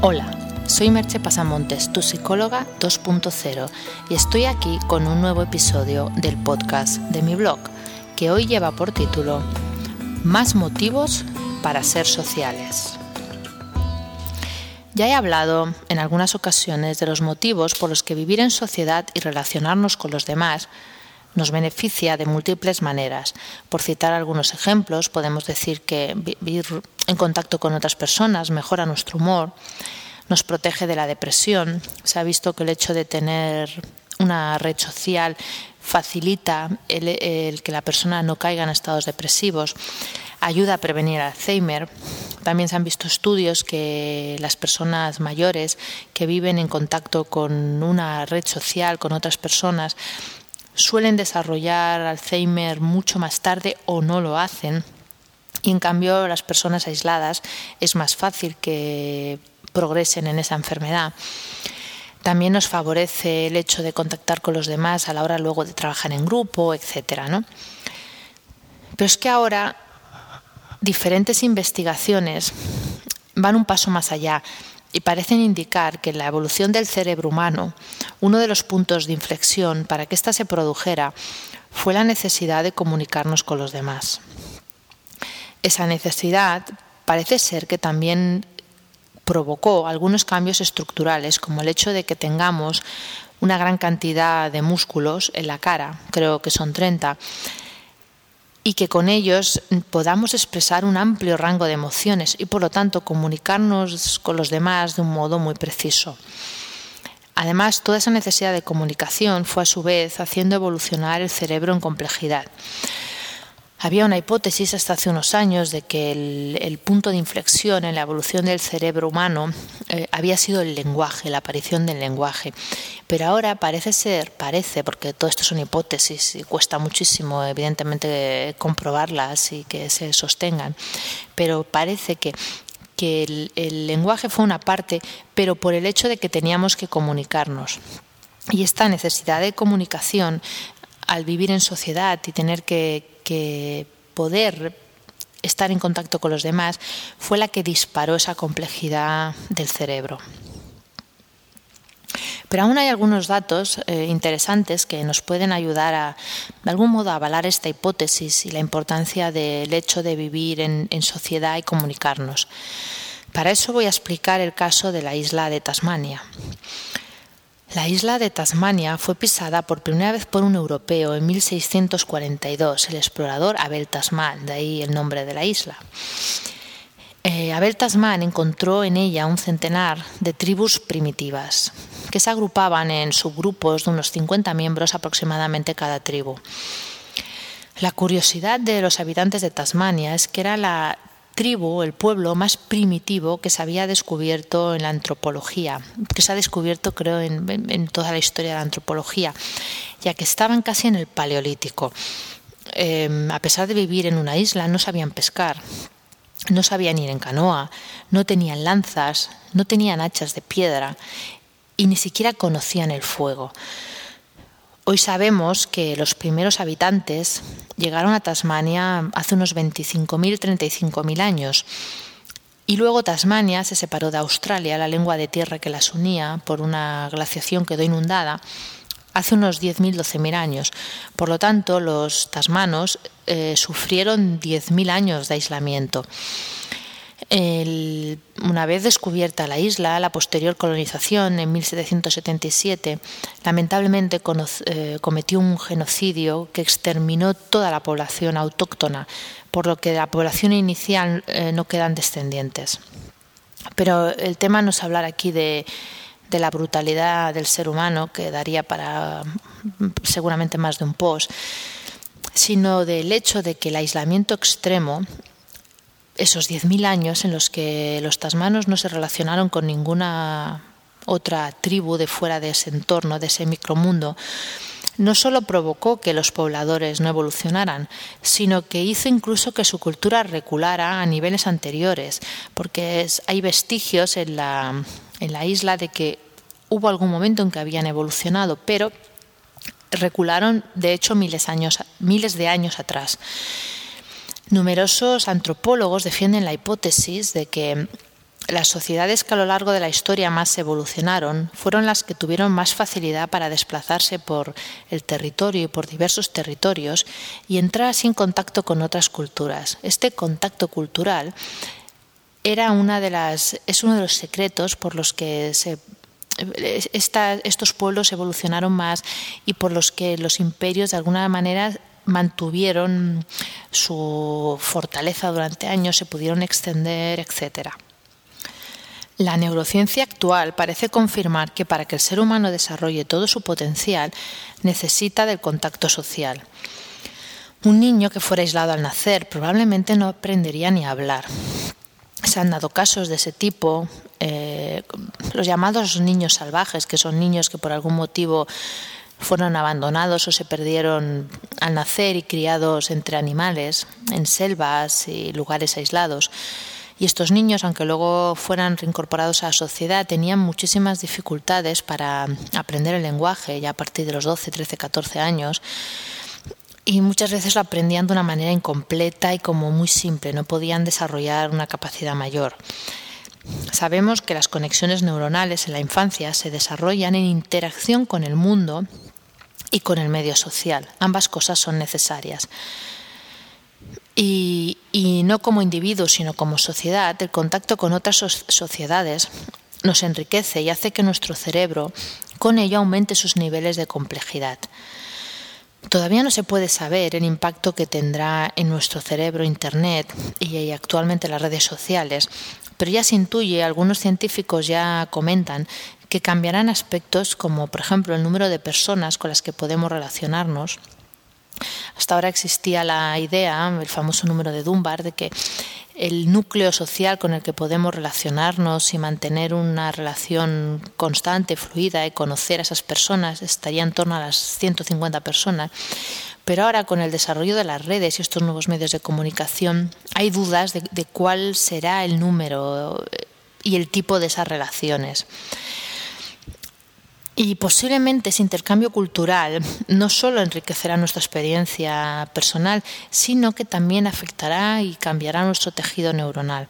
Hola, soy Merche Pasamontes, tu psicóloga 2.0, y estoy aquí con un nuevo episodio del podcast de mi blog, que hoy lleva por título Más motivos para ser sociales. Ya he hablado en algunas ocasiones de los motivos por los que vivir en sociedad y relacionarnos con los demás nos beneficia de múltiples maneras. Por citar algunos ejemplos, podemos decir que vivir en contacto con otras personas mejora nuestro humor, nos protege de la depresión. Se ha visto que el hecho de tener una red social facilita el, que la persona no caiga en estados depresivos, ayuda a prevenir Alzheimer. También se han visto estudios que las personas mayores que viven en contacto con una red social, con otras personas, suelen desarrollar Alzheimer mucho más tarde o no lo hacen. Y en cambio las personas aisladas es más fácil que progresen en esa enfermedad. También nos favorece el hecho de contactar con los demás a la hora luego de trabajar en grupo, etcétera, ¿no? Pero es que ahora diferentes investigaciones van un paso más allá y parecen indicar que en la evolución del cerebro humano, uno de los puntos de inflexión para que ésta se produjera fue la necesidad de comunicarnos con los demás. Esa necesidad parece ser que también provocó algunos cambios estructurales, como el hecho de que tengamos una gran cantidad de músculos en la cara, creo que son 30, y que con ellos podamos expresar un amplio rango de emociones y por lo tanto comunicarnos con los demás de un modo muy preciso. Además, toda esa necesidad de comunicación fue a su vez haciendo evolucionar el cerebro en complejidad. Había una hipótesis hasta hace unos años de que el, punto de inflexión en la evolución del cerebro humano eh, había sido el lenguaje, la aparición del lenguaje. Pero ahora parece ser, parece, porque todo esto son hipótesis y cuesta muchísimo, evidentemente, comprobarlas y que se sostengan, pero parece que que el, el lenguaje fue una parte, pero por el hecho de que teníamos que comunicarnos. Y esta necesidad de comunicación al vivir en sociedad y tener que, que poder estar en contacto con los demás fue la que disparó esa complejidad del cerebro. Pero aún hay algunos datos eh, interesantes que nos pueden ayudar a, de algún modo, a avalar esta hipótesis y la importancia del hecho de vivir en sociedad y comunicarnos. Para eso voy a explicar el caso de la isla de Tasmania. La isla de Tasmania fue pisada por primera vez por un europeo en 1642, el explorador Abel Tasman, de ahí el nombre de la isla. Eh, Abel Tasman encontró en ella un centenar de tribus primitivas, que se agrupaban en subgrupos de unos 50 miembros aproximadamente cada tribu. La curiosidad de los habitantes de Tasmania es que era la tribu, el pueblo más primitivo que se había descubierto en la antropología, que se ha descubierto creo en, toda la historia de la antropología, ya que estaban casi en el paleolítico. Em, a pesar de vivir en una isla, no sabían pescar, no sabían ir en canoa, no tenían lanzas, no tenían hachas de piedra y ni siquiera conocían el fuego. Hoy sabemos que los primeros habitantes llegaron a Tasmania hace unos 25.000, 35.000 años. Y luego Tasmania se separó de Australia, la lengua de tierra que las unía, por una glaciación quedó inundada hace unos 10.000, 12.000 años. Por lo tanto, los tasmanos eh, sufrieron 10.000 años de aislamiento una vez descubierta la isla, la posterior colonización en 1777 lamentablemente eh, cometió un genocidio que exterminó toda la población autóctona, por lo que de la población inicial eh, no quedan descendientes. Pero el tema no es hablar aquí de, de la brutalidad del ser humano, que daría para seguramente más de un post, sino del hecho de que el aislamiento extremo esos 10.000 años en los que los tasmanos no se relacionaron con ninguna otra tribu de fuera de ese entorno, de ese micromundo, no solo provocó que los pobladores no evolucionaran, sino que hizo incluso que su cultura reculara a niveles anteriores, porque hay vestigios en la, en la isla de que hubo algún momento en que habían evolucionado, pero recularon de hecho miles, años, miles de años atrás. Numerosos antropólogos defienden la hipótesis de que las sociedades que a lo largo de la historia más evolucionaron fueron las que tuvieron más facilidad para desplazarse por el territorio y por diversos territorios y entrar así en contacto con otras culturas. Este contacto cultural era una de las, es uno de los secretos por los que se estos pueblos evolucionaron más y por los que los imperios de alguna manera mantuvieron su fortaleza durante años, se pudieron extender, etcétera. La neurociencia actual parece confirmar que para que el ser humano desarrolle todo su potencial necesita del contacto social. Un niño que fuera aislado al nacer probablemente no aprendería ni a hablar. Se han dado casos de ese tipo, eh, los llamados niños salvajes, que son niños que por algún motivo fueron abandonados o se perdieron al nacer y criados entre animales, en selvas y lugares aislados. Y estos niños, aunque luego fueran reincorporados a la sociedad, tenían muchísimas dificultades para aprender el lenguaje ya a partir de los 12, 13, 14 años. Y muchas veces lo aprendían de una manera incompleta y como muy simple, no podían desarrollar una capacidad mayor. Sabemos que las conexiones neuronales en la infancia se desarrollan en interacción con el mundo y con el medio social. Ambas cosas son necesarias. Y, no como individuos, sino como sociedad, el contacto con otras sociedades nos enriquece y hace que nuestro cerebro con ello aumente sus niveles de complejidad. Todavía no se puede saber el impacto que tendrá en nuestro cerebro Internet y actualmente las redes sociales, pero ya se intuye, algunos científicos ya comentan que cambiarán aspectos como, por ejemplo, el número de personas con las que podemos relacionarnos hasta ahora existía la idea, el famoso número de Dunbar, de que el núcleo social con el que podemos relacionarnos y mantener una relación constante, fluida y conocer a esas personas estaría en torno a las 150 personas. Pero ahora con el desarrollo de las redes y estos nuevos medios de comunicación hay dudas de, cuál será el número y el tipo de esas relaciones. Y posiblemente ese intercambio cultural no solo enriquecerá nuestra experiencia personal, sino que también afectará y cambiará nuestro tejido neuronal.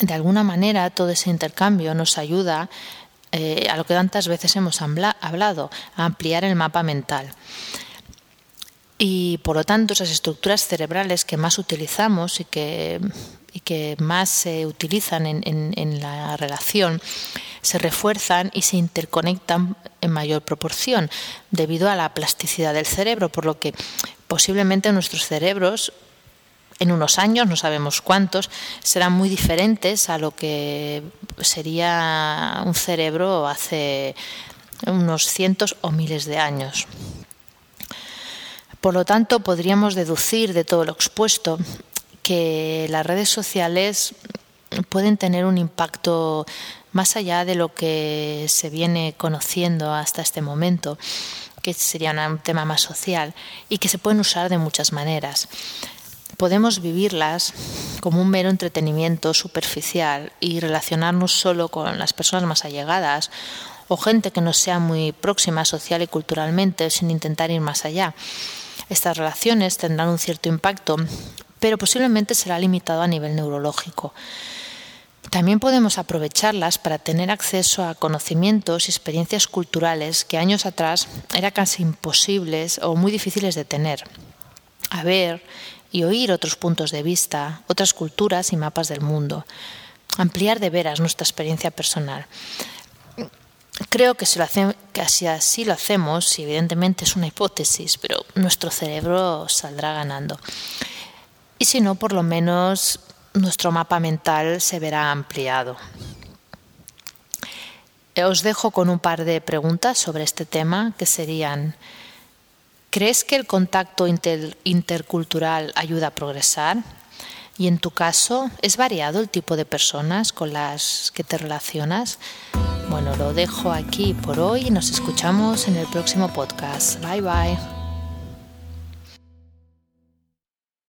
De alguna manera, todo ese intercambio nos ayuda eh, a lo que tantas veces hemos hablado, a ampliar el mapa mental. Y por lo tanto, esas estructuras cerebrales que más utilizamos y que, y que más se utilizan en, en la relación, se refuerzan y se interconectan en mayor proporción debido a la plasticidad del cerebro, por lo que posiblemente nuestros cerebros en unos años, no sabemos cuántos, serán muy diferentes a lo que sería un cerebro hace unos cientos o miles de años. Por lo tanto, podríamos deducir de todo lo expuesto que las redes sociales pueden tener un impacto más allá de lo que se viene conociendo hasta este momento, que sería un tema más social y que se pueden usar de muchas maneras. Podemos vivirlas como un mero entretenimiento superficial y relacionarnos solo con las personas más allegadas o gente que no sea muy próxima social y culturalmente sin intentar ir más allá. Estas relaciones tendrán un cierto impacto, pero posiblemente será limitado a nivel neurológico. También podemos aprovecharlas para tener acceso a conocimientos y experiencias culturales que años atrás eran casi imposibles o muy difíciles de tener. A ver y oír otros puntos de vista, otras culturas y mapas del mundo. Ampliar de veras nuestra experiencia personal. Creo que si, lo que si así lo hacemos, y evidentemente es una hipótesis, pero nuestro cerebro saldrá ganando. Y si no, por lo menos nuestro mapa mental se verá ampliado. Os dejo con un par de preguntas sobre este tema que serían, ¿crees que el contacto intercultural ayuda a progresar? Y en tu caso, ¿es variado el tipo de personas con las que te relacionas? Bueno, lo dejo aquí por hoy y nos escuchamos en el próximo podcast. Bye bye.